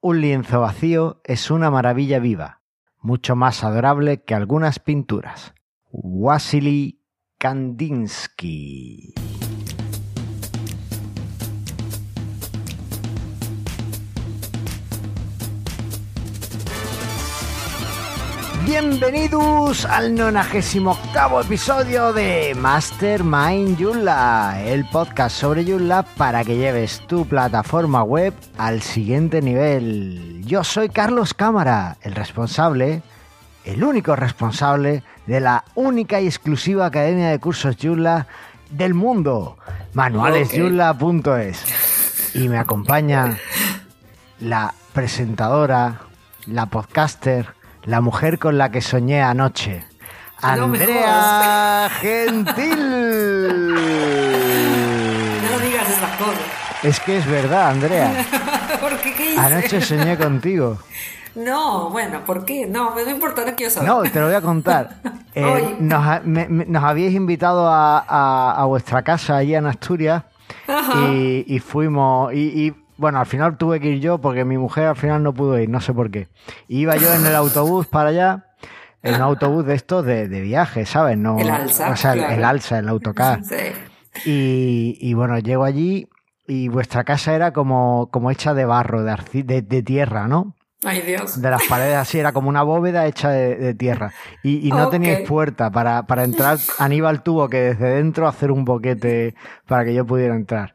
un lienzo vacío es una maravilla viva, mucho más adorable que algunas pinturas. Wasily Kandinsky. Bienvenidos al 98 episodio de Mastermind Joomla, el podcast sobre Joomla para que lleves tu plataforma web al siguiente nivel. Yo soy Carlos Cámara, el responsable, el único responsable de la única y exclusiva academia de cursos Joomla del mundo, manualesjoomla.es. Y me acompaña la presentadora, la podcaster, la mujer con la que soñé anoche. No Andrea Gentil. No digas esas cosas. Es que es verdad, Andrea. ¿Por qué? ¿Qué hice? Anoche soñé contigo. No, bueno, ¿por qué? No, me no importa, no quiero saber. No, te lo voy a contar. Eh, nos, me- me- nos habíais invitado a, a- a vuestra casa allí en Asturias y, y fuimos. Y, y, bueno, al final tuve que ir yo porque mi mujer al final no pudo ir, no sé por qué. Y iba yo en el autobús para allá, en un autobús de estos de, de viaje, ¿sabes? No, El alza, O sea, el- claro. el alza, el autocar. Sí. Y, y bueno, llego allí y vuestra casa era como, como hecha de barro, de, de, de tierra, ¿no? Ay, Dios. De las paredes así, era como una bóveda hecha de, de tierra. Y, y no Ok. teníais puerta. Para, para entrar, Aníbal tuvo que desde dentro hacer un boquete para que yo pudiera entrar.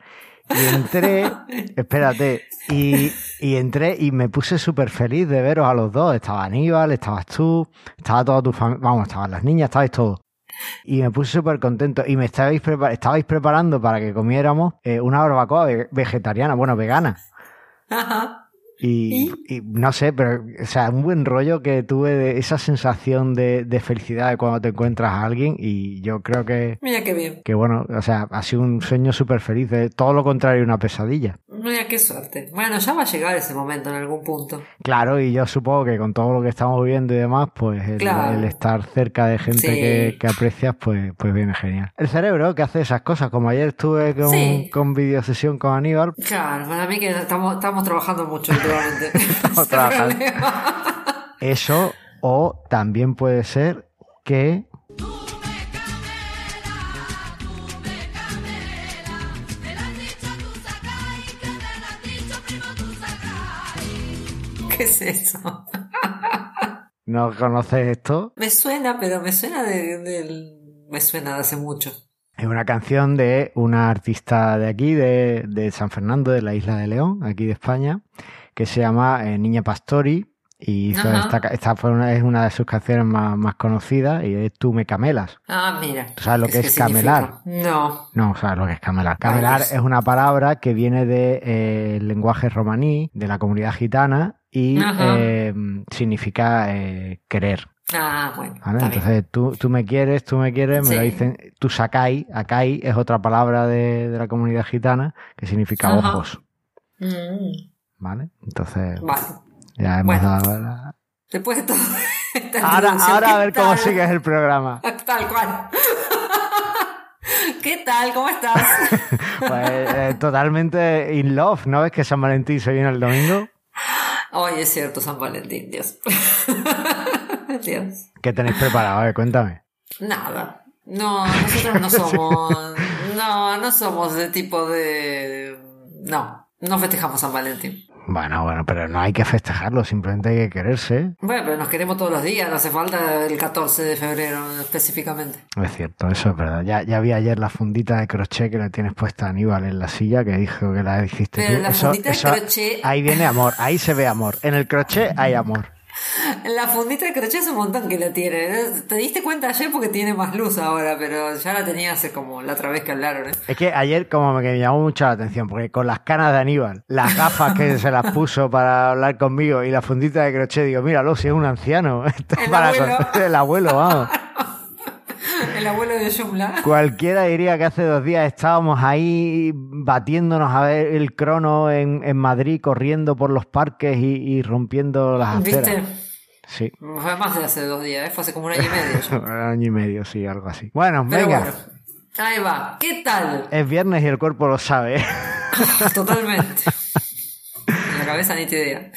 Y entré, espérate, y, y entré y me puse súper feliz de veros a los dos. Estaba Aníbal, estabas tú, estaba toda tu familia, vamos, estaban las niñas, estabais todos. Y me puse súper contento. Y me estabais, prepar- estabais preparando para que comiéramos eh, una barbacoa ve- vegetariana, bueno, vegana. Ajá. Y, y no sé, pero, o sea, un buen rollo que tuve de esa sensación de, de felicidad de cuando te encuentras a alguien. Y yo creo que, Mira qué bien. que bueno, o sea, ha sido un sueño súper feliz. de todo lo contrario, una pesadilla. Mira qué suerte. Bueno, ya va a llegar ese momento en algún punto. Claro, y yo supongo que con todo lo que estamos viviendo y demás, pues el, Claro. el estar cerca de gente Sí. que, que aprecias, pues, pues viene genial. El cerebro que hace esas cosas, como ayer estuve con, Sí. con videosesión con Aníbal, Claro, para mí que estamos, estamos trabajando mucho eso, o también puede ser que ¿Qué es eso? no conoces esto. Me suena, pero me suena de, del- me suena de hace mucho. Es una canción de una artista de aquí, de, de San Fernando, de la isla de León, aquí de España, que se llama eh, Niña Pastori. Y hizo esta, ca- esta fue una, es una de sus canciones más, más conocidas y es Tú me camelas. Ah, mira. ¿Tú sabes lo que ¿Qué es camelar? No. No, sabes lo que es camelar. Camelar Dios. es una palabra que viene del de, eh, lenguaje romaní, de la comunidad gitana, y eh, significa eh, querer. Ah, bueno. Entonces, tú, tú me quieres, tú me quieres, me lo dicen. Tu sakai, akai es otra palabra de, de la comunidad gitana que significa Ajá. ojos. Mm, ¿Vale? Entonces, vale. ya hemos Bueno. dado la- Después de todo. esta Ahora, ahora a ¿qué ver cómo sigues el programa. Tal cual. ¿Qué tal? ¿Cómo estás? Pues eh, totalmente in love, ¿no ves que San Valentín se viene el domingo? Hoy es cierto, San Valentín, Dios. Dios. ¿Qué tenéis preparado? A ver, cuéntame. Nada. No, nosotros no somos. No, no somos de tipo de. No, no festejamos San Valentín. Bueno, bueno, pero no hay que festejarlo, simplemente hay que quererse. Bueno, pero nos queremos todos los días, no hace falta el 14 de febrero específicamente. Es cierto, eso es verdad. Ya, ya vi ayer la fundita de crochet que le tienes puesta a Aníbal en la silla, que dijo que la hiciste Pero tú. la Eso- fundita de crochet- Ahí viene amor, ahí se ve amor. En el crochet hay amor. La fundita de crochet es un montón que la tiene. Te diste cuenta ayer porque tiene más luz ahora, pero ya la tenía hace como la otra vez que hablaron, ¿eh? Es que ayer como que me llamó mucho la atención, porque con las canas de Aníbal, las gafas que se las puso para hablar conmigo y la fundita de crochet, digo, míralo, si es un anciano. Esto El para abuelo. el abuelo, vamos. El abuelo de Shumla. Cualquiera diría que hace dos días estábamos ahí batiéndonos a ver el crono en, en Madrid, corriendo por los parques y, y rompiendo las aceras. ¿Viste? Sí. Fue más de hace dos días, ¿eh? fue hace como un año y medio. Un año y medio, sí, algo así. Bueno, Pero venga. bueno, ahí va. ¿Qué tal? Es viernes y el cuerpo lo sabe. Totalmente. La cabeza ni te idea.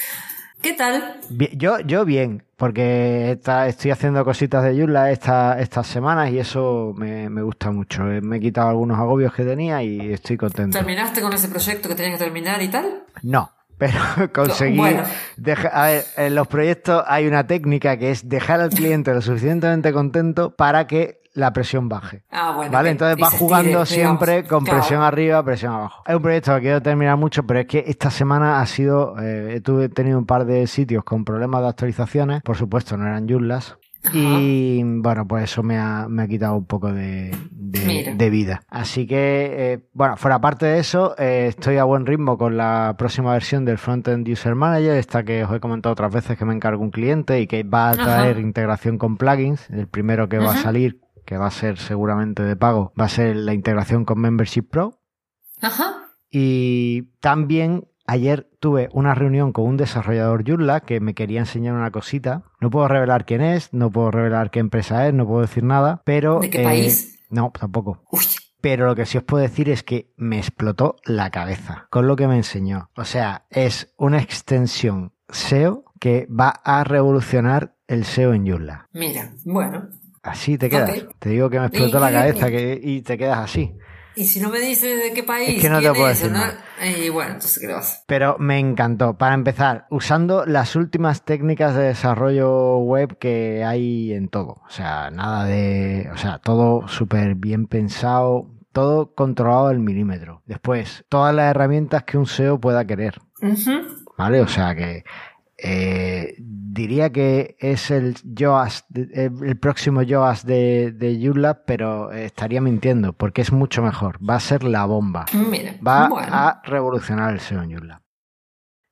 ¿Qué tal? yo, yo bien, porque estoy haciendo cositas de Joomla esta, estas semanas y eso me, me, gusta mucho. Eh, me he quitado algunos agobios que tenía y estoy contento. ¿Terminaste con ese proyecto que tenías que terminar y tal? No, pero conseguí. a ver, en los proyectos hay una técnica que es dejar al cliente lo suficientemente contento para que la presión baje. Ah, bueno. ¿Vale? Entonces va jugando siempre con presión arriba, presión abajo. Es un proyecto que quiero terminar mucho, pero es que esta semana ha sido. Eh, tuve tenido un par de sitios con problemas de actualizaciones. Por supuesto, no eran Joomlas. Y bueno, pues eso me ha, me ha quitado un poco de, de, vida. Así que, eh, bueno, fuera parte de eso, eh, estoy a buen ritmo con la próxima versión del Frontend User Manager, esta que os he comentado otras veces que me encargo un cliente y que va a traer integración con plugins. El primero que va a salir que va a ser seguramente de pago, va a ser la integración con Membership Pro. Ajá. Y también ayer tuve una reunión con un desarrollador Joomla que me quería enseñar una cosita. No puedo revelar quién es, no puedo revelar qué empresa es, no puedo decir nada, pero... ¿De qué país? Eh, no, tampoco. Pero lo que sí os puedo decir es que me explotó la cabeza con lo que me enseñó. O sea, es una extensión SEO que va a revolucionar el SEO en Joomla. Mira, bueno, Así te quedas. Te digo que me explotó la cabeza que, y te quedas así. Y si no me dices de qué país, es que no te puedo decir Y bueno, entonces ¿qué vas? Pero me encantó. Para empezar, usando las últimas técnicas de desarrollo web que hay en todo. O sea, nada de. O sea, todo súper bien pensado, todo controlado al milímetro. Después, todas las herramientas que un SEO pueda querer. ¿Vale? O sea que eh, diría que es el Joas, el próximo Joas de, de pero estaría mintiendo porque es mucho mejor. Va a ser la bomba. Va a revolucionar el SEO en Joomla.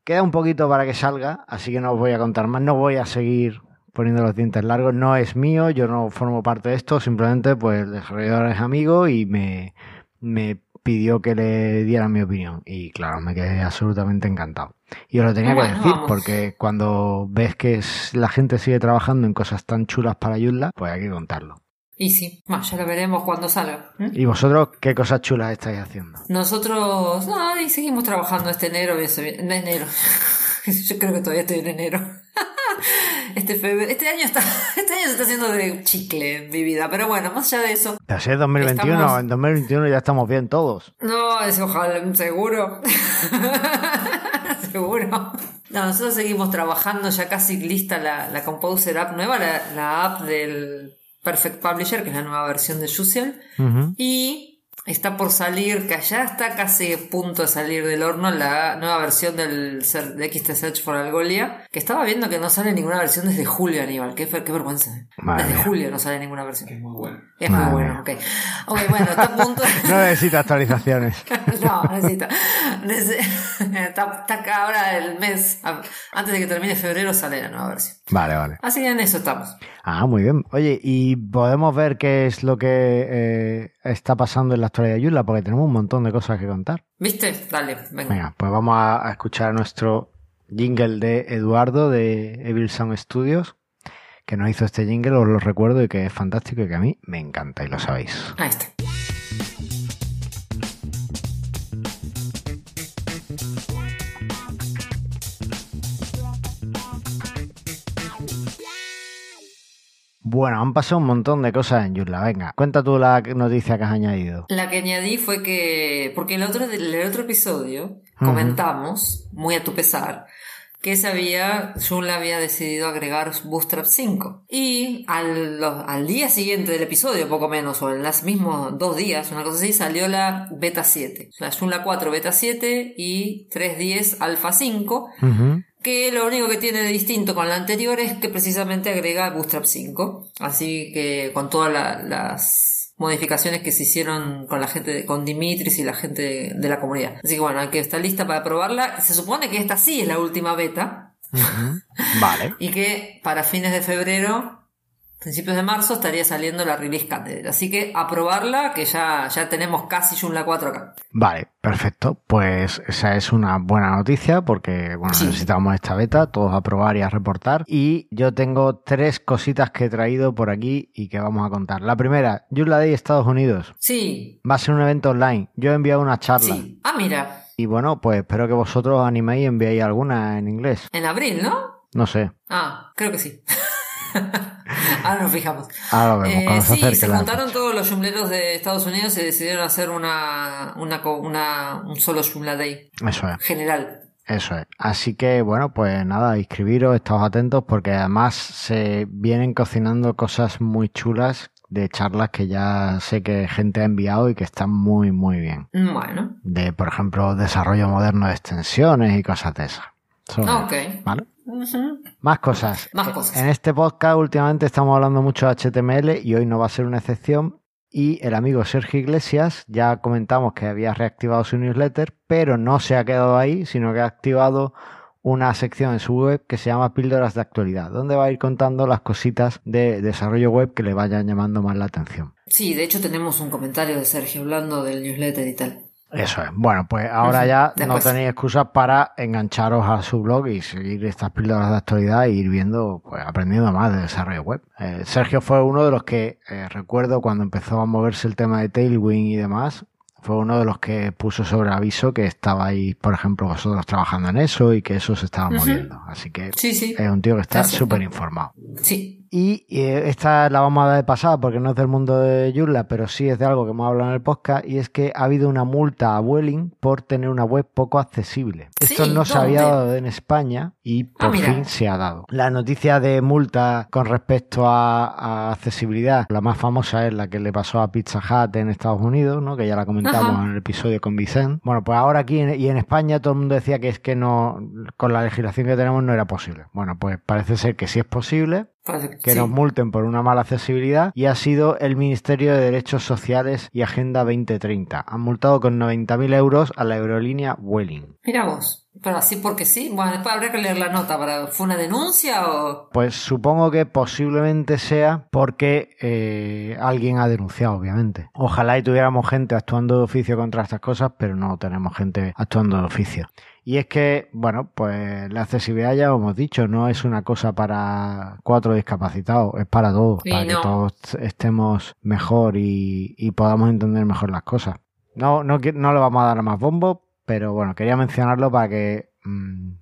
Queda un poquito para que salga, así que no os voy a contar más. No voy a seguir poniendo los dientes largos. No es mío, yo no formo parte de esto. Simplemente, pues, el desarrollador es amigo y me, me pidió que le diera mi opinión. Y claro, me quedé absolutamente encantado. Y os lo tenía que decir, porque cuando ves que la gente sigue trabajando en cosas tan chulas para Joomla, pues hay que contarlo. Y sí, ya lo veremos cuando salga. ¿Y vosotros qué cosas chulas estáis haciendo? Nosotros, no, y seguimos trabajando este enero, en enero. Yo creo que todavía estoy en enero. Este, este año está, este año se está haciendo de chicle en mi vida, pero bueno, más allá de eso. Ya sé, 2021, en 2021 ya estamos bien todos. No, es ojalá, seguro. seguro. No, nosotros seguimos trabajando ya casi lista la, la Composer App nueva, la, app del Perfect Publisher, que es la nueva versión de Jusiel. Y Está por salir, que ya está casi a punto de salir del horno la nueva versión del de XT Search for Algolia, que estaba viendo que no sale ninguna versión desde julio, Aníbal. Qué, qué vergüenza. Desde julio no sale ninguna versión. Es muy bueno. Es muy bueno, ok. Ok, bueno, está a punto No necesita actualizaciones. no, necesita. está, está ahora el mes, antes de que termine febrero sale la nueva versión. Vale, vale. Así que en eso estamos. Ah, muy bien. Oye, ¿y podemos ver qué es lo que eh, está pasando en la historia de Yula? Porque tenemos un montón de cosas que contar. ¿Viste? Dale, venga. Venga, pues vamos a, escuchar nuestro jingle de Eduardo de Evil Sound Studios, que nos hizo este jingle, os lo recuerdo y que es fantástico y que a mí me encanta y lo sabéis. Ahí está. Bueno, han pasado un montón de cosas en Joomla. Venga, cuenta tú la noticia que has añadido. La que añadí fue que, porque en el otro, el otro episodio comentamos, muy a tu pesar, que se había, había decidido agregar Bootstrap 5. Y al, al día siguiente del episodio, poco menos, o en los mismos dos días, una cosa así, salió la beta 7. La Joomla 4 beta 7 y 3.10 alfa 5 que lo único que tiene de distinto con la anterior es que precisamente agrega Bootstrap 5, así que con todas las modificaciones que se hicieron con la gente, con Dimitris y la gente de, la comunidad. Así que bueno, hay que estar lista para probarla. Se supone que esta sí es la última beta. Vale. y que para fines de febrero principios de marzo estaría saliendo la release candidate. Así que a probarla, que ya, ya tenemos casi Joomla 4 acá. Vale, perfecto. Pues esa es una buena noticia porque bueno, necesitamos esta beta, todos a probar y a reportar. Y yo tengo tres cositas que he traído por aquí y que vamos a contar. La primera, Joomla Day Estados Unidos. Sí. Va a ser un evento online. Yo he enviado una charla. Sí. Ah, mira. Y bueno, pues espero que vosotros os animéis y enviéis alguna en inglés. En abril, ¿no? No sé. Ah, creo que sí. Ahora nos fijamos. Ahora lo vemos, cuando se sí, se juntaron todos los Joomleros de Estados Unidos y decidieron hacer una, una, co- una- un solo Joomla Day Eso es. general. Eso es. Así que bueno, pues nada, inscribiros, estaos atentos porque además se vienen cocinando cosas muy chulas de charlas que ya sé que gente ha enviado y que están muy, muy bien. Bueno, De, por ejemplo, desarrollo moderno de extensiones y cosas de esas. Es, ok. ¿Vale? Más cosas. Más cosas. En este podcast últimamente estamos hablando mucho de HTML y hoy no va a ser una excepción. Y el amigo Sergio Iglesias ya comentamos que había reactivado su newsletter, pero no se ha quedado ahí, sino que ha activado una sección en su web que se llama Píldoras de Actualidad, donde va a ir contando las cositas de desarrollo web que le vayan llamando más la atención. Sí, de hecho tenemos un comentario de Sergio hablando del newsletter y tal. Eso es. Bueno, pues ahora ya Después. no tenéis excusas para engancharos a su blog y seguir estas píldoras de actualidad e ir viendo, pues aprendiendo más de desarrollo web. Eh, Sergio fue uno de los que eh, recuerdo cuando empezó a moverse el tema de Tailwind y demás. Fue uno de los que puso sobre aviso que estabais, por ejemplo, vosotros trabajando en eso y que eso se estaba moviendo. Así que Sí, sí. es un tío que está súper informado. Sí. Y eh, esta la vamos a dar de pasada porque no es del mundo de Joomla, pero sí es de algo que hemos hablado en el podcast y es que ha habido una multa a Vueling por tener una web poco accesible. Esto no se había dado en España y por Ah, mira. fin se ha dado. La noticia de multa con respecto a, a accesibilidad, la más famosa es la que le pasó a Pizza Hut en Estados Unidos, ¿no? que ya la comentamos Ajá. en el episodio con Vicente. Bueno, pues ahora aquí en- y en España todo el mundo decía que es que no, con la legislación que tenemos no era posible. Bueno, pues parece ser que sí es posible que sí. nos multen por una mala accesibilidad y ha sido el Ministerio de Derechos Sociales y Agenda 2030. Han multado con 90.000 euros a la aerolínea Vueling. Mira vos. Pero así porque sí. Bueno, después habría que leer la nota. Para... ¿Fue una denuncia o...? Pues supongo que posiblemente sea porque eh, alguien ha denunciado, obviamente. Ojalá y tuviéramos gente actuando de oficio contra estas cosas, pero no tenemos gente actuando de oficio. Y es que, bueno, pues la accesibilidad ya lo hemos dicho, no es una cosa para cuatro discapacitados, es para todos, para no. que todos estemos mejor y, y podamos entender mejor las cosas. No, no, no le vamos a dar más bombo, pero bueno, quería mencionarlo para que mm,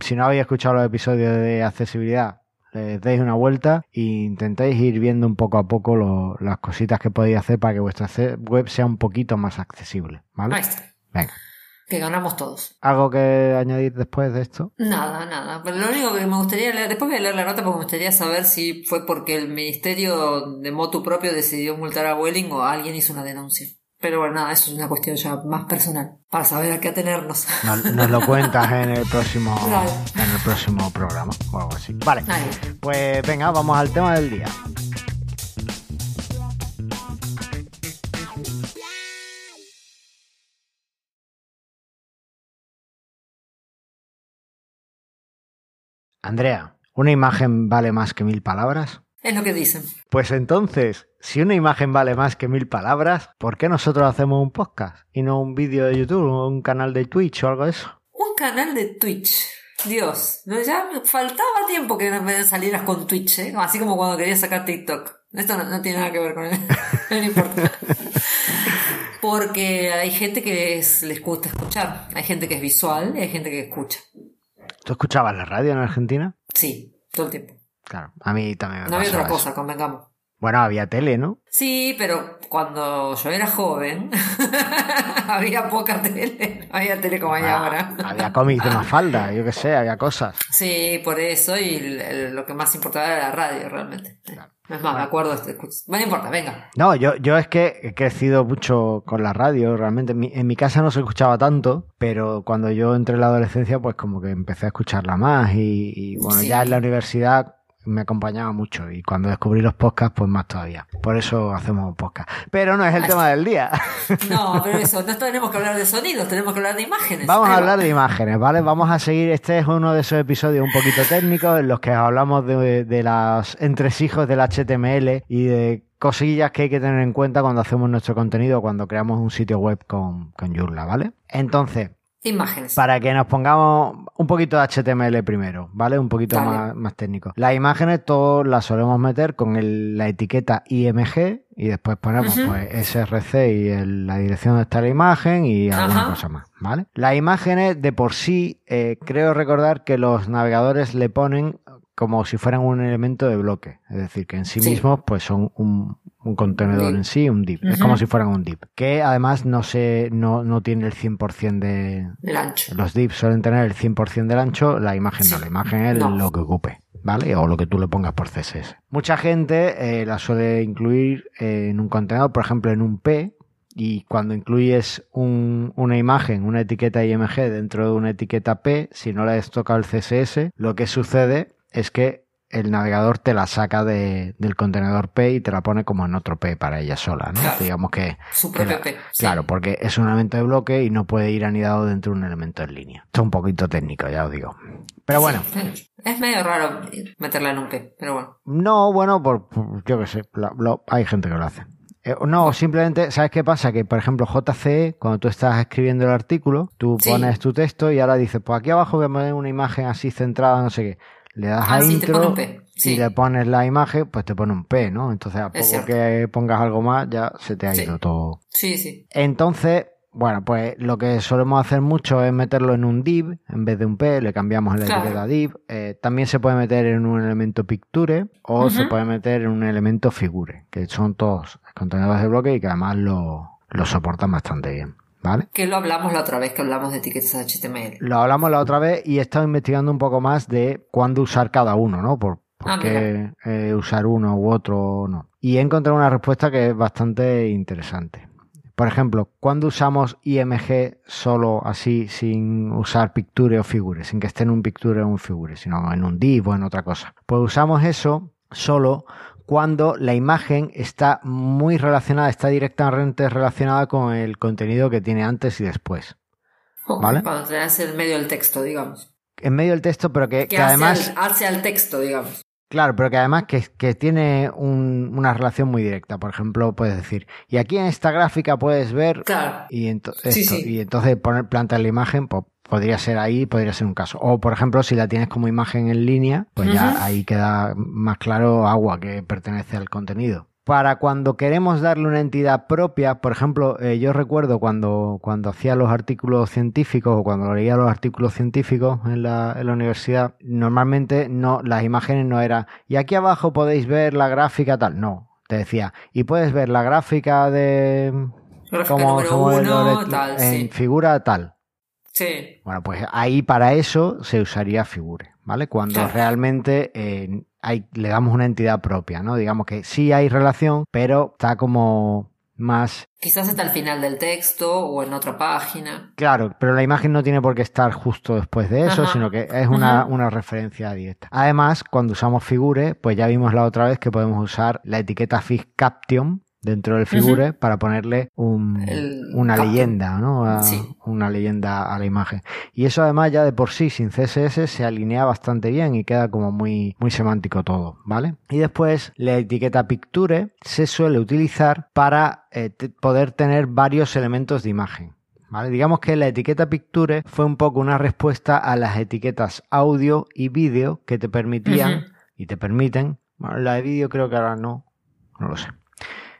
si no habéis escuchado los episodios de accesibilidad, les deis una vuelta e intentéis ir viendo un poco a poco lo- las cositas que podéis hacer para que vuestra web sea un poquito más accesible. ¿vale? Ahí está. Venga. Que ganamos todos. ¿Algo que añadir después de esto? Nada, nada. Pero lo único que me gustaría leer, después voy a leer la nota porque me gustaría saber si fue porque el ministerio de motu propio decidió multar a Welling o alguien hizo una denuncia. Pero bueno, nada, eso es una cuestión ya más personal, para saber a qué atenernos. Nos, nos lo cuentas en el próximo en el próximo programa o algo así. Vale. Pues venga, vamos al tema del día. Andrea, ¿una imagen vale más que mil palabras? Es lo que dicen. Pues entonces, si una imagen vale más que mil palabras, ¿por qué nosotros hacemos un podcast y no un vídeo de YouTube o un canal de Twitch o algo de eso? Un canal de Twitch. Dios, no, ya faltaba tiempo que me salieras con Twitch, ¿eh? Así como cuando quería sacar TikTok. Esto no, no tiene nada que ver con él. no importa. Porque hay gente que es- les gusta escuchar. Hay gente que es visual y hay gente que escucha. ¿Tú escuchabas la radio en Argentina? Sí, todo el tiempo. Claro, a mí también me No había otra eso. cosa, convengamos. Bueno, había tele, ¿no? Sí, pero cuando yo era joven había poca tele. No había tele como hay Ah, ahora. había cómics de Mafalda, yo qué sé, había cosas. Sí, por eso, y lo que más importaba era la radio, realmente. Es más, me acuerdo este. Bueno, no importa, venga. No, yo, yo es que he crecido mucho con la radio, realmente. En mi, en mi casa no se escuchaba tanto, pero cuando yo entré en la adolescencia, pues como que empecé a escucharla más y, y, bueno, Sí. ya en la universidad me acompañaba mucho y cuando descubrí los podcasts, pues más todavía. Por eso hacemos un podcast. Pero no es el tema del día. No, pero eso, no tenemos que hablar de sonidos, tenemos que hablar de imágenes. Vamos a hablar de imágenes, ¿vale? Vamos a seguir. Este es uno de esos episodios un poquito técnicos en los que hablamos de, de los entresijos del HTML y de cosillas que hay que tener en cuenta cuando hacemos nuestro contenido, cuando creamos un sitio web con, con Joomla, ¿vale? Entonces, Imágenes. Para que nos pongamos un poquito de HTML primero, ¿vale? Un poquito más, más, técnico. Las imágenes todos las solemos meter con la etiqueta IMG y después ponemos pues SRC y la dirección donde está la imagen y alguna cosa más, ¿vale? Las imágenes de por sí, eh, creo recordar que los navegadores le ponen como si fueran un elemento de bloque, es decir, que en sí, mismos pues son un, contenedor en sí, un div, es como si fueran un div, que además no se no, no tiene el 100% de ancho. Los divs suelen tener el 100% del ancho, la imagen no, la imagen es lo que ocupe. ¿Vale? O lo que tú le pongas por CSS. Mucha gente eh, la suele incluir en un contenedor, por ejemplo, en un P, y cuando incluyes una imagen, una etiqueta IMG dentro de una etiqueta P, si no le has tocado el CSS, lo que sucede es que el navegador te la saca de, del contenedor P y te la pone como en otro P para ella sola, ¿no? Digamos que... Claro, porque es un elemento de bloque y no puede ir anidado dentro de un elemento en línea. Esto es un poquito técnico, ya os digo. Pero bueno. es medio raro meterla en un P, pero bueno. No, bueno, por, yo qué sé, hay gente que lo hace. Eh, no, simplemente, ¿sabes qué pasa? Que, por ejemplo, JCE, cuando tú estás escribiendo el artículo, tú pones tu texto y ahora dices, pues aquí abajo voy a poner una imagen así centrada, no sé qué le das ah, a intro y le pones la imagen, pues te pone un P, ¿no? Entonces, a poco que pongas algo más, ya se te ha ido todo. Sí, sí. Entonces, bueno, pues lo que solemos hacer mucho es meterlo en un div en vez de un P, le cambiamos el etiqueta div. Eh, también se puede meter en un elemento picture o se puede meter en un elemento figure, que son todos contenedores de bloque y que además lo, lo soportan bastante bien. ¿Vale? Que lo hablamos la otra vez que hablamos de etiquetas HTML. Lo hablamos la otra vez y he estado investigando un poco más de cuándo usar cada uno, ¿no? Por, ah, qué eh, usar uno u otro o no. Y he encontrado una respuesta que es bastante interesante. Por ejemplo, ¿cuándo usamos IMG solo así, sin usar Picture o Figure, sin que esté en un Picture o un Figure, sino en un div o en otra cosa? Pues usamos eso solo cuando la imagen está muy relacionada, está directamente relacionada con el contenido que tiene antes y después. ¿Vale? Cuando tenés en medio del texto, digamos. En medio del texto, pero que, además... hace al texto, digamos. Claro, pero que además que, tiene una relación muy directa. Por ejemplo, puedes decir, y aquí en esta gráfica puedes ver... Claro. Y, y entonces poner planta la imagen, pues podría ser ahí, podría ser un caso. O, por ejemplo, si la tienes como imagen en línea, pues ya ahí queda más claro agua que pertenece al contenido. Para cuando queremos darle una entidad propia, por ejemplo, eh, yo recuerdo cuando, cuando hacía los artículos científicos o cuando leía los artículos científicos en la, en la universidad, normalmente no, las imágenes no eran, y aquí abajo podéis ver la gráfica tal, no, te decía, y puedes ver la gráfica de... como, uno, tal, en figura tal. Sí. Bueno, pues ahí para eso se usaría Figure, ¿vale? Cuando realmente eh, hay, le damos una entidad propia, ¿no? Digamos que sí hay relación, pero está como más... Quizás está al final del texto o en otra página. Claro, pero la imagen no tiene por qué estar justo después de eso, sino que es una, una, referencia directa. Además, cuando usamos Figure, pues ya vimos la otra vez que podemos usar la etiqueta Caption dentro del figure para ponerle una leyenda, ¿no? Una leyenda a la imagen. Y eso además ya de por sí sin CSS se alinea bastante bien y queda como muy, muy semántico todo, ¿vale? Y después la etiqueta picture se suele utilizar para eh, poder tener varios elementos de imagen. ¿Vale? Digamos que la etiqueta Picture fue un poco una respuesta a las etiquetas audio y vídeo que te permitían y te permiten. Bueno, la de vídeo creo que ahora no, no lo sé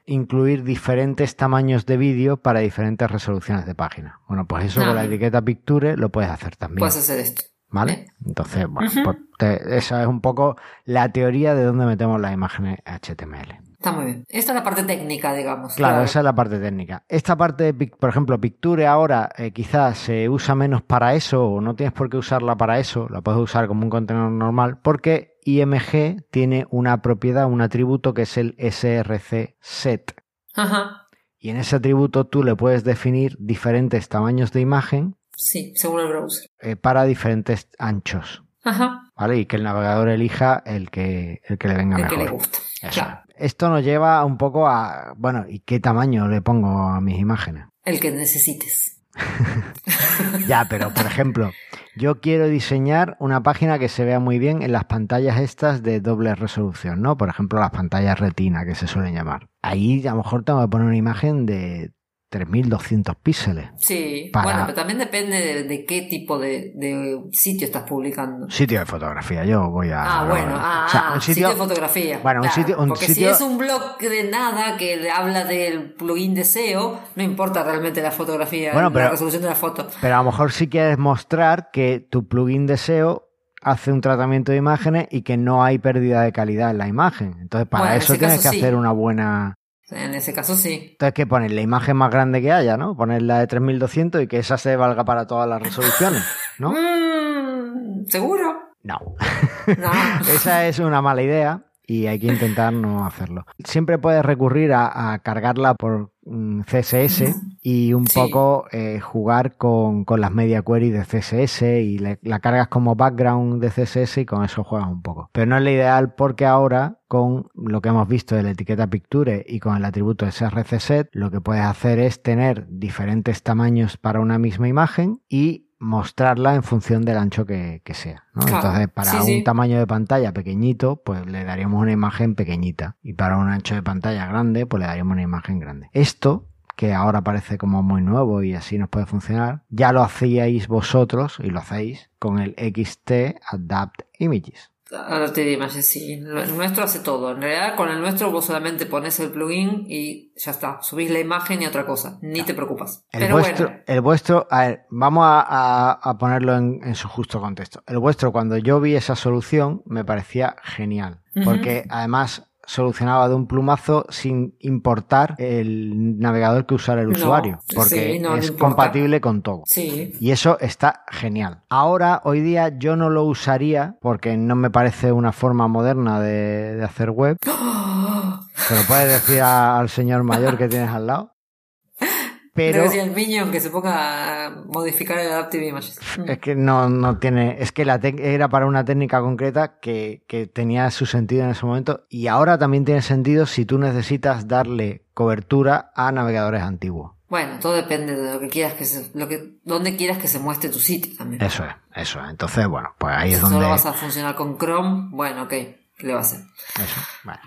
incluir diferentes tamaños de vídeo para diferentes resoluciones de página. Bueno, pues eso con la etiqueta Picture lo puedes hacer también. Puedes hacer esto. ¿Vale? Entonces, bueno, pues esa es un poco la teoría de dónde metemos las imágenes HTML. Está muy bien. Esta es la parte técnica, digamos. Claro, esa es la parte técnica. Esta parte, por ejemplo, Picture ahora eh, quizás se usa menos para eso o no tienes por qué usarla para eso, la puedes usar como un contenedor normal porque IMG tiene una propiedad, un atributo que es el src set. Ajá. Y en ese atributo tú le puedes definir diferentes tamaños de imagen. Sí, según el browser. Eh, para diferentes anchos. Ajá. ¿Vale? Y que el navegador elija el que, el que le venga mejor. El que le gusta. Esto nos lleva un poco a, bueno, ¿y qué tamaño le pongo a mis imágenes? El que necesites. ya, pero por ejemplo, yo quiero diseñar una página que se vea muy bien en las pantallas estas de doble resolución, ¿no? Por ejemplo, las pantallas retina que se suelen llamar. Ahí a lo mejor tengo que poner una imagen de 3200 píxeles. Sí, Para- bueno, pero también depende de, de qué tipo de, de sitio estás publicando. Sitio de fotografía, yo voy a... Ah, bueno, ah, o sea, ah, un sitio, sitio- de fotografía. Bueno, un sitio- un porque si es un blog de nada que habla del plugin de SEO, no importa realmente la fotografía, Bueno, la pero- resolución de la foto. Pero a lo mejor sí quieres mostrar que tu plugin de SEO hace un tratamiento de imágenes y que no hay pérdida de calidad en la imagen. Entonces, para Bueno, eso tienes que sí. hacer una buena... En ese caso sí. Entonces, que poner la imagen más grande que haya, ¿no? Poner la de 3200 y que esa se valga para todas las resoluciones, ¿no? Mm, ¿Seguro? No. No. Esa es una mala idea y hay que intentar no hacerlo. Siempre puedes recurrir a, a cargarla por mm, CSS y un Sí. poco eh, jugar con, con las media queries de CSS y le- la cargas como background de CSS y con eso juegas un poco. Pero no es la ideal porque ahora con lo que hemos visto de la etiqueta Picture y con el atributo srcset lo que puedes hacer es tener diferentes tamaños para una misma imagen y mostrarla en función del ancho que, que sea. ¿no? Claro. Entonces, para Sí, un sí. tamaño de pantalla pequeñito, pues le daríamos una imagen pequeñita. Y para un ancho de pantalla grande, pues le daríamos una imagen grande. Esto, que ahora parece como muy nuevo y así nos puede funcionar, ya lo hacíais vosotros y lo hacéis con el XT Adapt Images. Ahora te digo, sí. El nuestro hace todo. En realidad, con el nuestro vos solamente pones el plugin y ya está. Subís la imagen y otra cosa. Ni te preocupas. El Pero vuestro, bueno. el vuestro, a ver, vamos a, a- a ponerlo en, en su justo contexto. El vuestro, cuando yo vi esa solución, me parecía genial. Porque además solucionaba de un plumazo sin importar el navegador que usara el No, usuario. Porque sí, no, no es compatible con todo. Sí. Y eso está genial. Ahora, hoy día, yo no lo usaría porque no me parece una forma moderna de, de hacer web. Se lo puedes decir a- al señor mayor que tienes al lado. Pero decía el Minion que se ponga a modificar el Adaptive Images. es que no, no tiene. Es que la tec- era para una técnica concreta que, que tenía su sentido en ese momento. Y ahora también tiene sentido si tú necesitas darle cobertura a navegadores antiguos. Bueno, todo depende de lo que quieras que se, lo que, dónde quieras que se muestre tu sitio también. Eso es, eso es. Entonces, bueno, pues ahí si es donde. solo vas a funcionar con Chrome, bueno, ok, ¿qué le va a hacer? Eso, bueno.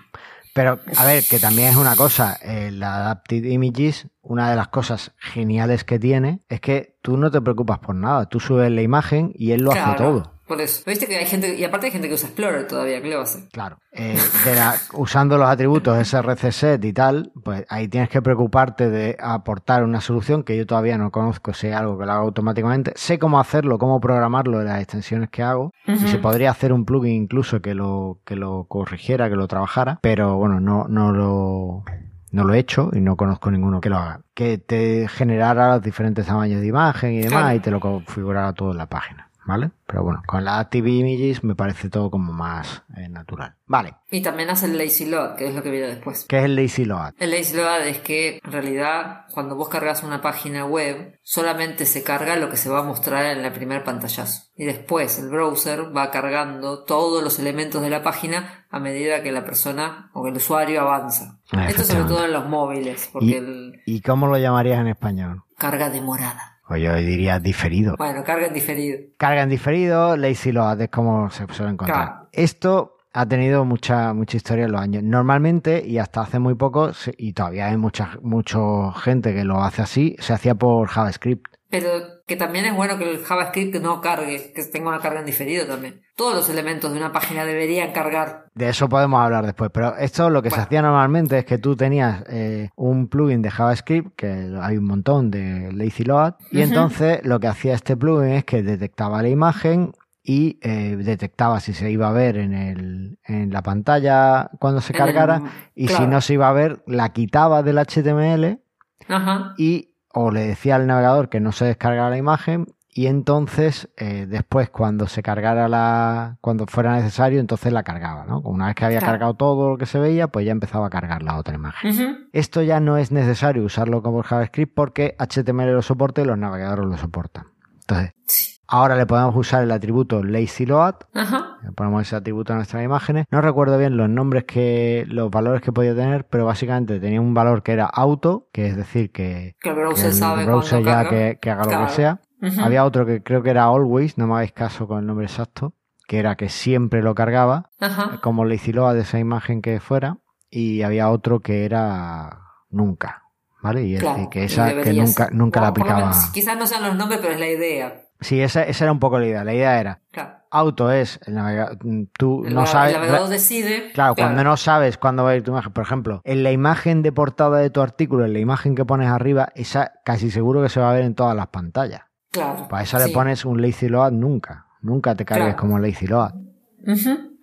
Pero, a ver, que también es una cosa, el Adaptive Images, una de las cosas geniales que tiene es que tú no te preocupas por nada, tú subes la imagen y él lo hace todo. Por eso. Viste que hay gente, y aparte hay gente que usa Explorer todavía, ¿qué le va a hacer? Claro. Eh, de la- usando los atributos srcset y tal, pues ahí tienes que preocuparte de aportar una solución que yo todavía no conozco, sé algo que lo haga automáticamente. Sé cómo hacerlo, cómo programarlo en las extensiones que hago. Y se podría hacer un plugin incluso que lo, que lo corrigiera, que lo trabajara. Pero bueno, no, no lo. No lo he hecho y no conozco ninguno que lo haga. Que te generara los diferentes tamaños de imagen y demás Claro. y te lo configurara todo en la página. ¿Vale? Pero bueno, con la Active Images me parece todo como más eh, natural. Vale. Y también hace el Lazy Load, que es lo que viene después. ¿Qué es el Lazy Load? El Lazy Load es que en realidad cuando vos cargas una página web solamente se carga lo que se va a mostrar en la primer pantallazo. Y después el browser va cargando todos los elementos de la página a medida que la persona o el usuario avanza. Esto sobre todo en los móviles, ¿Y, porque el ¿Y cómo lo llamarías en español? carga demorada. O yo diría diferido. Bueno, carga en diferido. Carga en diferido, Lazy Load es como se suele encontrar. Claro. Esto ha tenido mucha mucha historia en los años. Normalmente, y hasta hace muy poco, y todavía hay mucha, mucha gente que lo hace así, se hacía por JavaScript. Pero que también es bueno que el JavaScript no cargue, que tenga una carga en diferido también. Todos los elementos de una página deberían cargar. De eso podemos hablar después, pero esto lo que se hacía normalmente es que tú tenías eh, un plugin de JavaScript, que hay un montón de Lazy Load, y entonces lo que hacía este plugin es que detectaba la imagen y eh, detectaba si se iba a ver en, el, en la pantalla cuando se En el- cargara, y si no se iba a ver, la quitaba del HTML Ajá. y o le decía al navegador que no se descargara la imagen y entonces eh, después cuando se cargara la cuando fuera necesario entonces la cargaba ¿no? una vez que había Claro. cargado todo lo que se veía pues ya empezaba a cargar la otra imagen esto ya no es necesario usarlo como JavaScript porque HTML lo soporta y los navegadores lo soportan entonces Sí. ahora le podemos usar el atributo lazyload Ajá. le ponemos ese atributo a nuestras imágenes. No recuerdo bien los nombres que, los valores que podía tener, pero básicamente tenía un valor que era auto, que es decir que, Que el que browser el sabe browser ya que, que haga lo que sea. Había otro que creo que era always, no me hagáis caso con el nombre exacto, que era que siempre lo cargaba, Ajá. como le de esa imagen que fuera, y había otro que era nunca. ¿vale? Y es Claro, decir, que esa que nunca, nunca la aplicaba. menos, quizás no sean los nombres, pero es la idea. Sí, esa, esa era un poco la idea. La idea era, Claro. auto es el navegador, tú El, no sabes... el navegador decide. Claro, cuando no sabes cuándo va a ir tu imagen. Por ejemplo, en la imagen de portada de tu artículo, en la imagen que pones arriba, esa casi seguro que se va a ver en todas las pantallas. Claro. Para eso le pones un lazy load nunca. Nunca te cargues Claro. como lazy load.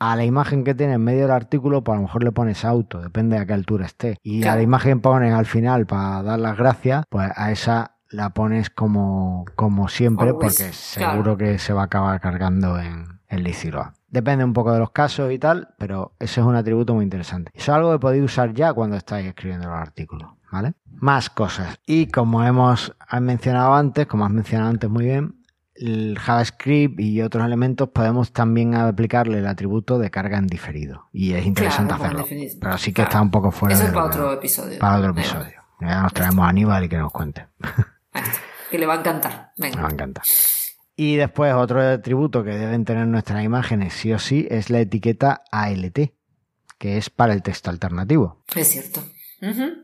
A la imagen que tiene en medio del artículo, pues a lo mejor le pones auto, depende de a qué altura esté. Y a Claro. la imagen pones al final para dar las gracias, pues a esa la pones como, como siempre, Always. porque Claro. seguro que se va a acabar cargando en el lazy load. Depende un poco de los casos y tal, pero ese es un atributo muy interesante. Eso es algo que podéis usar ya cuando estáis escribiendo los artículos, ¿vale? Más cosas. Y como hemos mencionado antes, como has mencionado antes muy bien, el JavaScript y otros elementos podemos también aplicarle el atributo de carga en diferido. Y es interesante Claro, hacerlo. Pero sí que Claro. está un poco fuera Eso de es para otro episodio. para otro episodio. Ya nos traemos a Aníbal y que nos cuente. está. Que le va a encantar. Me Venga. va a encantar. Y después otro atributo que deben tener nuestras imágenes sí o sí es la etiqueta ALT, que es para el texto alternativo. Es cierto.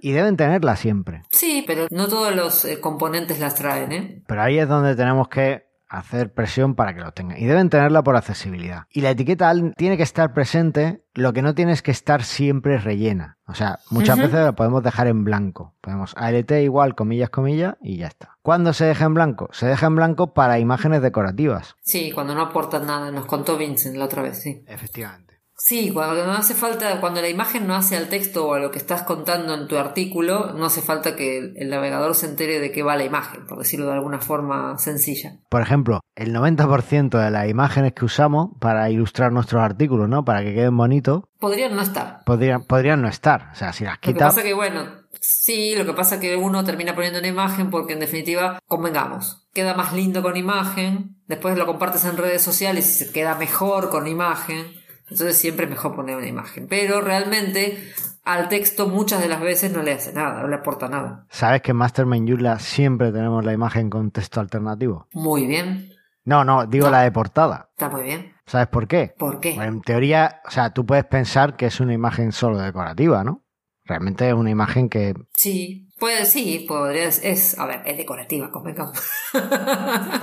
Y deben tenerla siempre. Sí, pero no todos los eh, componentes las traen, ¿eh? Pero ahí es donde tenemos que hacer presión para que lo tengan. Y deben tenerla por accesibilidad. Y la etiqueta tiene que estar presente, lo que no tiene es que estar siempre rellena. O sea, muchas veces la podemos dejar en blanco. Podemos ALT igual, comillas, comillas, y ya está. ¿Cuándo se deja en blanco? Se deja en blanco para imágenes decorativas. Sí, cuando no aportan nada. Nos contó Vincent la otra vez, sí. Efectivamente. Sí, cuando no hace falta, cuando la imagen no hace al texto o a lo que estás contando en tu artículo, no hace falta que el, el navegador se entere de qué va la imagen, por decirlo de alguna forma sencilla. Por ejemplo, el 90% de las imágenes que usamos para ilustrar nuestros artículos, ¿no? Para que queden bonitos, Podrían no estar. podrían, podrían no estar. O sea, si las Lo que quitas... pasa que, bueno, sí, lo que pasa que uno termina poniendo una imagen porque en definitiva, convengamos, queda más lindo con imagen, después lo compartes en redes sociales y se queda mejor con imagen, entonces siempre es mejor poner una imagen. Pero realmente al texto muchas de las veces no le hace nada, no le aporta nada. ¿Sabes que en Mastermind Joomla siempre tenemos la imagen con texto alternativo? Muy bien, No, no, digo No. la de portada. está muy bien. ¿Sabes por qué? ¿Por qué? Pues en teoría, o sea, tú puedes pensar que es una imagen solo decorativa, ¿no? Realmente es una imagen que... Sí, pues sí, podría, es, a ver, es decorativa, convengamos.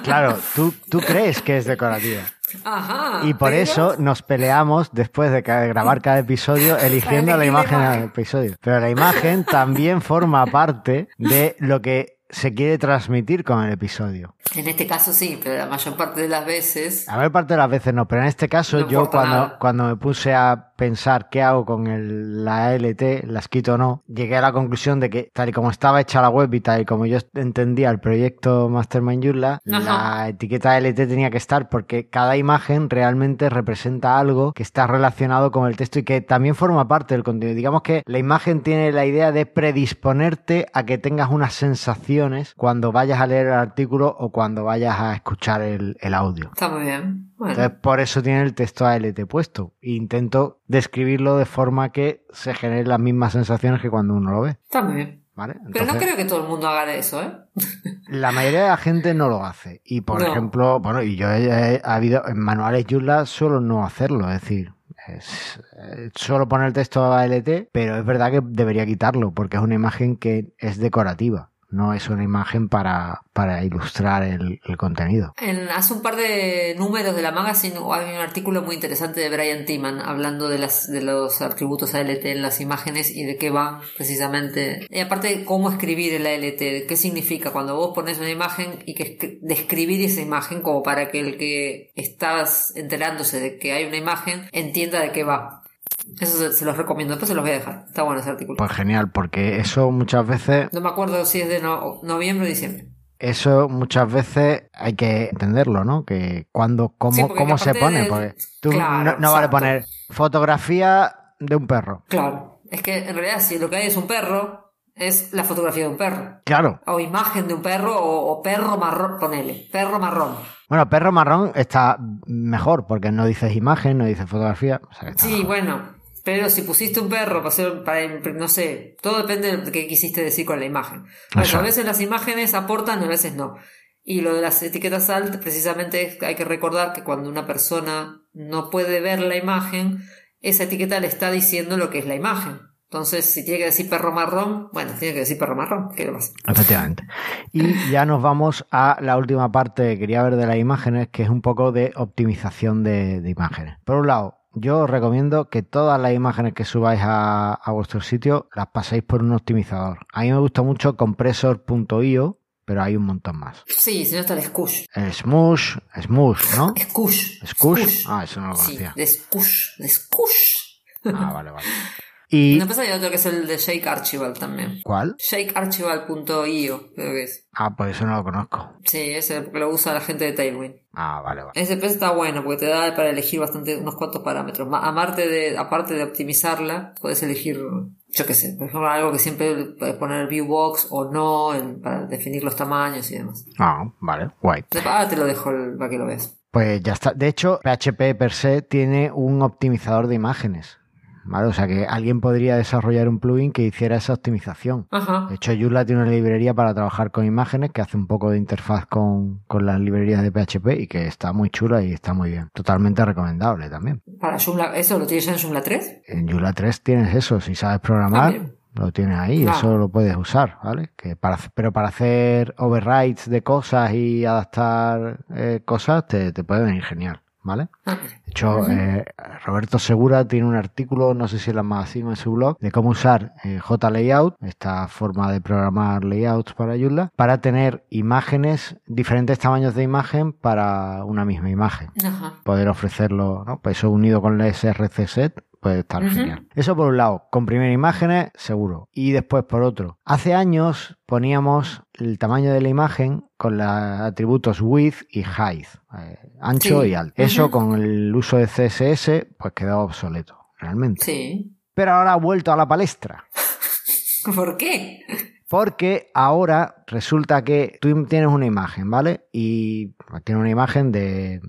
Claro, tú, tú crees que es decorativa. Ajá. Y por pero- eso nos peleamos después de grabar cada episodio eligiendo la la imagen del episodio. Pero la imagen también forma parte de lo que se quiere transmitir con el episodio. En este caso sí, pero la mayor parte de las veces A ver, parte de las veces no, pero en este caso No yo cuando, nada. cuando me puse a pensar qué hago con el- la ALT, las quito o no, llegué a la conclusión de que tal y como estaba hecha la web y tal y como yo entendía el proyecto Mastermind Joomla, la etiqueta ALT tenía que estar porque cada imagen realmente representa algo que está relacionado con el texto y que también forma parte del contenido. Digamos que la imagen tiene la idea de predisponerte a que tengas unas sensaciones cuando vayas a leer el artículo o cuando vayas a escuchar el- el audio. está muy bien. Bueno, Entonces, por eso tiene el texto ALT puesto. E intento describirlo de forma que se generen las mismas sensaciones que cuando uno lo ve. está muy bien. ¿Vale? Pero no creo que todo el mundo haga eso, ¿eh? La mayoría de la gente no lo hace. Y por No. ejemplo, bueno, y yo he, he- ha habido en manuales Joomla suelo no hacerlo, es decir, es, eh, solo poner el texto ALT, pero es verdad que debería quitarlo porque es una imagen que es decorativa. No es una imagen para, para ilustrar el, contenido. En, hace un par de números de la magazine hay un artículo muy interesante de Brian Timan hablando de, las, de los atributos ALT en las imágenes y de qué van precisamente. Y aparte cómo escribir el ALT, qué significa cuando vos pones una imagen y que escri- describir esa imagen como para que el que estás enterándose de que hay una imagen entienda de qué va. Eso se, los recomiendo, después se los voy a dejar. Está bueno ese artículo. Pues genial, porque eso muchas veces No me acuerdo si es de no- noviembre o diciembre. Eso muchas veces hay que entenderlo, ¿no? Que cuando, cómo, Sí, cómo se pone, porque tú Claro, no, no vale poner fotografía de un perro. Claro. Es que en realidad si lo que hay es un perro, es la fotografía de un perro. Claro. O imagen de un perro o, o perro marrón, ponele. Perro marrón. Bueno, perro marrón está mejor porque no dices imagen, no dices fotografía. o sea Sí, mejor. bueno. Pero si pusiste un perro para hacer, para, no sé, todo depende de qué quisiste decir con la imagen. A veces las imágenes aportan y a veces no. Y lo de las etiquetas alt, precisamente hay que recordar que cuando una persona no puede ver la imagen, esa etiqueta le está diciendo lo que es la imagen. Entonces, si tiene que decir perro marrón, bueno, tiene que decir perro marrón. ¿Qué le pasa? Efectivamente. Y ya nos vamos a la última parte que quería ver de las imágenes, que es un poco de optimización de, de imágenes. Por un lado, yo os recomiendo que todas las imágenes que subáis a, a vuestro sitio las paséis por un optimizador. A mí me gusta mucho compressor.io, pero hay un montón más. Sí, si no está el Scush. El Smush, Smush, ¿no? Scush. Scush. Ah, eso no lo Sí, conocía. de Scush. De Scush. Ah, vale, vale. Y Después hay otro que es el de Shake Archival también. ¿cuál? Shakearchival.io, creo que es. Ah, pues eso no lo conozco. Sí, ese porque lo usa la gente de Tailwind. Ah, vale, vale. Ese pues está bueno porque te da para elegir bastante unos cuantos parámetros. Aparte de, aparte de optimizarla, puedes elegir, yo qué sé, por ejemplo, algo que siempre puedes poner viewbox o no para definir los tamaños y demás. Ah, vale, guay. Ah, te lo dejo el- para que lo veas. Pues ya está. De hecho, PHP per se tiene un optimizador de imágenes. ¿Vale? O sea que alguien podría desarrollar un plugin que hiciera esa optimización. Ajá. De hecho, Joomla tiene una librería para trabajar con imágenes que hace un poco de interfaz con, con las librerías de PHP y que está muy chula y está muy bien. Totalmente recomendable también. Para Joomla, ¿eso lo tienes en Joomla 3? En Joomla 3 tienes eso. Si sabes programar, lo tienes ahí. Claro. Eso lo puedes usar, ¿vale? Que para, pero para hacer overrides de cosas y adaptar eh, cosas te, te puede venir genial, ¿vale? De hecho, eh, Roberto Segura tiene un artículo, no sé si en la magazine en su blog, de cómo usar eh, JLayout, esta forma de programar layouts para Joomla, para tener imágenes, diferentes tamaños de imagen para una misma imagen. Ajá. Poder ofrecerlo, ¿no? Pues eso unido con el src set puede estar genial. Eso por un lado, comprimir imágenes, seguro. Y después por otro, hace años poníamos el tamaño de la imagen con los atributos width y height, eh, ancho Sí. y alto. Eso con el uso de CSS pues quedó obsoleto, realmente. Sí. Pero ahora ha vuelto a la palestra. ¿Por qué? Porque ahora resulta que tú tienes una imagen, ¿vale? Y tienes una imagen de,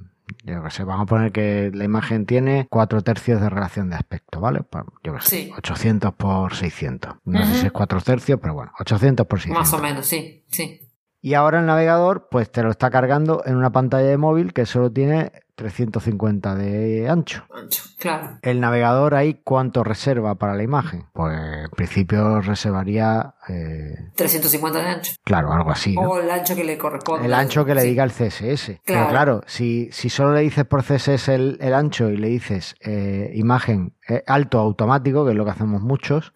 yo qué sé, vamos a poner que la imagen tiene 4 tercios de relación de aspecto, ¿vale? Pues, yo qué sé, Sí. 800 por 600. No sé si es 4 tercios, pero bueno, 800 por 600. Más o menos, sí. Sí. Y ahora el navegador, pues te lo está cargando en una pantalla de móvil que solo tiene 350 de ancho. Ancho. Claro. El navegador ahí, ¿cuánto reserva para la imagen? Pues en principio reservaría, eh, 350 de ancho. claro, algo así. ¿no? O el ancho que le corresponde. El ancho que le Sí. diga el CSS. Pero Claro. claro, si, si solo le dices por CSS el, el ancho y le dices eh, imagen eh, alto automático, que es lo que hacemos muchos.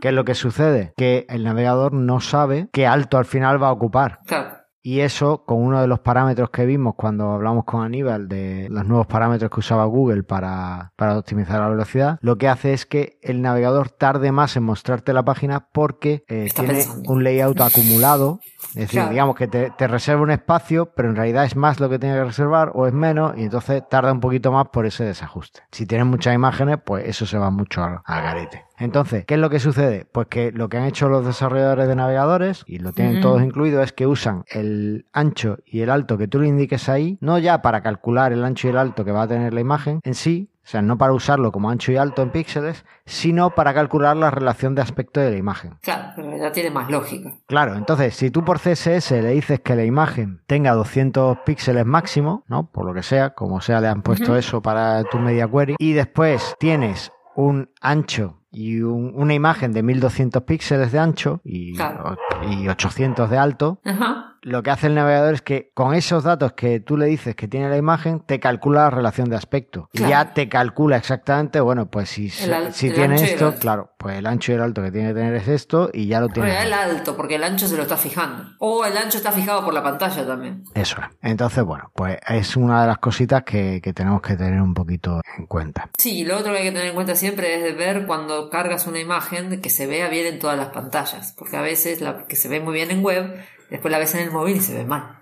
¿qué es lo que sucede? Que el navegador no sabe qué alto al final va a ocupar. Claro. Y eso, con uno de los parámetros que vimos cuando hablamos con Aníbal de los nuevos parámetros que usaba Google para, para optimizar la velocidad, lo que hace es que el navegador tarde más en mostrarte la página porque eh, tiene pensando. un layout acumulado. Es decir, Claro. digamos que te, te reserva un espacio, pero en realidad es más lo que tiene que reservar o es menos, y entonces tarda un poquito más por ese desajuste. Si tienes muchas imágenes, pues eso se va mucho al, al garete. Entonces, ¿qué es lo que sucede? Pues que lo que han hecho los desarrolladores de navegadores, y lo tienen todos incluido, es que usan el ancho y el alto que tú le indiques ahí, no ya para calcular el ancho y el alto que va a tener la imagen en sí, o sea, no para usarlo como ancho y alto en píxeles, sino para calcular la relación de aspecto de la imagen. Claro, pero ya tiene más lógica. Claro, entonces, si tú por CSS le dices que la imagen tenga 200 píxeles máximo, ¿no? Por lo que sea, como sea, le han puesto eso para tu media query, y después tienes un ancho y un- una imagen de 1200 píxeles de ancho y, Claro. y 800 de alto, Ajá. Lo que hace el navegador es que con esos datos que tú le dices que tiene la imagen, te calcula la relación de aspecto. Y ya te calcula exactamente, bueno, pues si, El si el tiene esto, claro, pues el ancho y el alto que tiene que tener es esto y ya lo Pero tiene. ya el alto, porque el ancho se lo está fijando. O el ancho está fijado por la pantalla también. Eso es. Entonces, bueno, pues es una de las cositas que, que tenemos que tener un poquito en cuenta. Sí, y lo otro que hay que tener en cuenta siempre es de ver cuando cargas una imagen que se vea bien en todas las pantallas. Porque a veces la que se ve muy bien en web, después la ves en el móvil y se ve mal.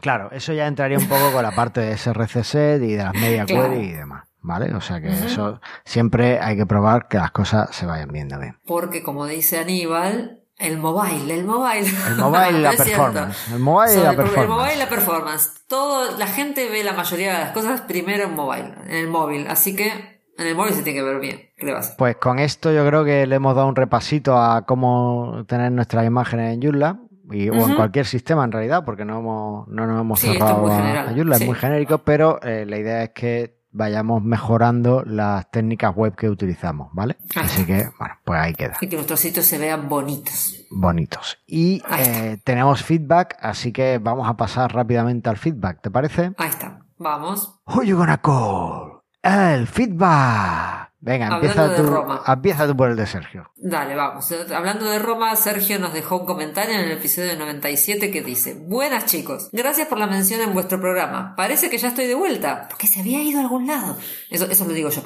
Claro, eso ya entraría un poco con la parte de SRC set y de las media Claro. query y demás. ¿Vale? O sea que eso siempre hay que probar que las cosas se vayan viendo bien. Porque como dice Aníbal, el mobile, el mobile. El mobile y la performance. El mobile y la el performance. El mobile y la performance. Todo, la gente ve la mayoría de las cosas primero en mobile, en el móvil. Así que en el móvil se tiene que ver bien. ¿Qué le vas? Pues con esto yo creo que le hemos dado un repasito a cómo tener nuestras imágenes en Joomla. Y, O en cualquier sistema en realidad, porque no, hemos, no nos hemos Sí, esto es cerrado a, general, a Joomla, sí. es muy genérico, pero eh, la idea es que vayamos mejorando las técnicas web que utilizamos, ¿vale? Así que, bueno, pues ahí queda. Y que nuestros sitios se vean bonitos. Bonitos. Y eh, tenemos feedback, así que vamos a pasar rápidamente al feedback, ¿te parece? Ahí está. Vamos. Who you gonna call? El feedback. Venga, empieza tú, empieza tú por el de Sergio. Dale, vamos. Hablando de Roma, Sergio nos dejó un comentario en el episodio 97 que dice, Buenas chicos, gracias por la mención en vuestro programa. Parece que ya estoy de vuelta, porque se había ido a algún lado. Eso, eso lo digo yo.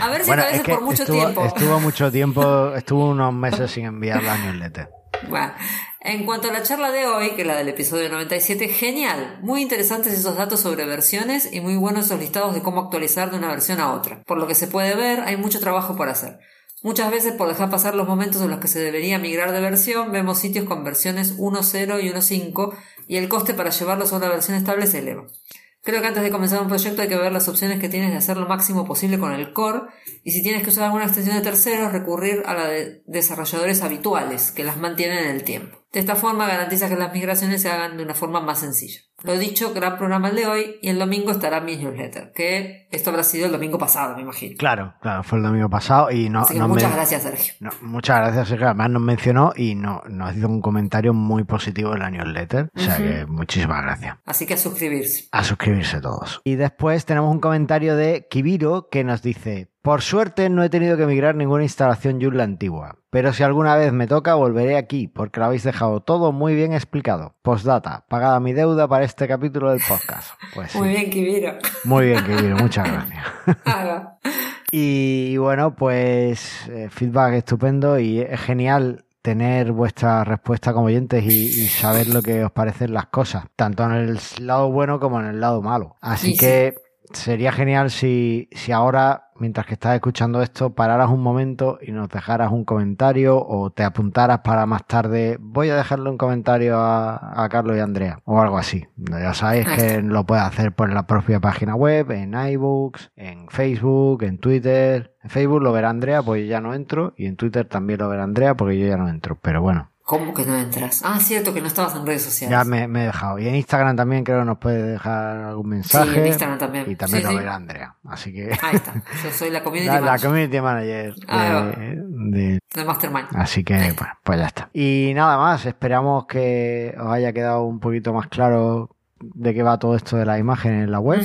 A ver si a veces por mucho tiempo. Estuvo mucho tiempo, estuvo unos meses sin enviar la newsletter. Bueno, en cuanto a la charla de hoy, que es la del episodio 97, genial. Muy interesantes esos datos sobre versiones y muy buenos esos listados de cómo actualizar de una versión a otra. Por lo que se puede ver, hay mucho trabajo por hacer. Muchas veces por dejar pasar los momentos en los que se debería migrar de versión, vemos sitios con versiones 1.0 y 1.5 y el coste para llevarlos a una versión estable se eleva. Creo que antes de comenzar un proyecto hay que ver las opciones que tienes de hacer lo máximo posible con el core y si tienes que usar alguna extensión de terceros, recurrir a la de desarrolladores habituales que las mantienen en el tiempo. De esta forma garantiza que las migraciones se hagan de una forma más sencilla. Lo dicho, gran programa el de hoy y el domingo estará mi newsletter, que esto habrá sido el domingo pasado, me imagino. Claro, claro, fue el domingo pasado y no... muchas gracias, Sergio. muchas gracias, Sergio. Además nos mencionó y no, nos hizo un comentario muy positivo en la newsletter. O sea que muchísimas gracias. Así que a suscribirse. A suscribirse todos. Y después tenemos un comentario de Kibiro que nos dice... Por suerte no he tenido que migrar ninguna instalación Joomla antigua, pero si alguna vez me toca volveré aquí porque lo habéis dejado todo muy bien explicado. Postdata, pagada mi deuda para este capítulo del podcast. Pues muy bien, Kibiro. Muy bien, Kibiro, muchas gracias. y bueno, pues eh, feedback estupendo y es genial tener vuestra respuesta como oyentes y, saber lo que os parecen las cosas, tanto en el lado bueno como en el lado malo. Así que sería genial si, si ahora, mientras que estás escuchando esto, pararas un momento y nos dejaras un comentario o te apuntaras para más tarde. Voy a dejarle un comentario a, Carlos y Andrea o algo así. Ya sabéis que lo puedes hacer por la propia página web, en iBooks, en Facebook, en Twitter. En Facebook lo verá Andrea, pues ya no entro. Y en Twitter también lo verá Andrea, porque yo ya no entro. Pero bueno, ¿Cómo que no entras? Ah, cierto que no estabas en redes sociales. Ya me, he dejado. Y en Instagram también creo que nos puede dejar algún mensaje. Sí, en Instagram también. Y también lo verá Andrea. Así que. Ahí está. Yo soy la community manager. La community manager ah, de, de, Mastermind. Así que, bueno, pues ya está. Y nada más. Esperamos que os haya quedado un poquito más claro de qué va todo esto de la imagen en la web.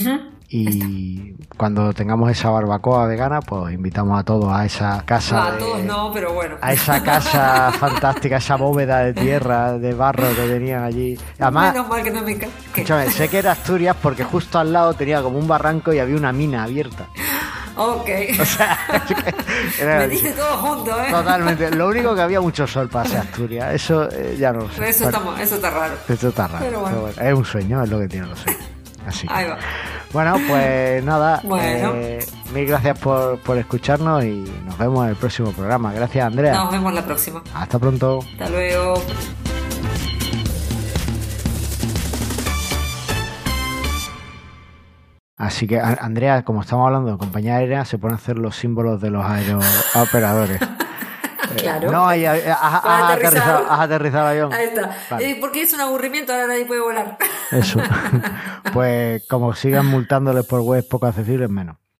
Y cuando tengamos esa barbacoa vegana, pues invitamos a todos a esa casa. a todos no, pero bueno. A esa casa fantástica, esa bóveda de tierra, de barro que tenían allí. Además, Menos mal que no me Escúchame, sé que era Asturias porque justo al lado tenía como un barranco y había una mina abierta. Ok. O sea, me dice todo junto, ¿eh? Totalmente. Lo único que había mucho sol para ser Asturias. Eso eh, ya no lo sé. Eso, está, eso está raro. Eso está raro. Pero bueno. Es un sueño, es lo que tiene los sueños. Así Bueno, pues nada. Eh, mil gracias por, por escucharnos y nos vemos en el próximo programa. Gracias, Andrea. Nos vemos la próxima. Hasta pronto. Hasta luego. Así que, Andrea, como estamos hablando de compañía aérea, se pueden hacer los símbolos de los aerooperadores. Claro. No, has, aterrizado, el avión. Ahí está. Eh, porque es un aburrimiento, ahora nadie puede volar. Eso. pues como sigan multándoles por webs poco accesibles, menos.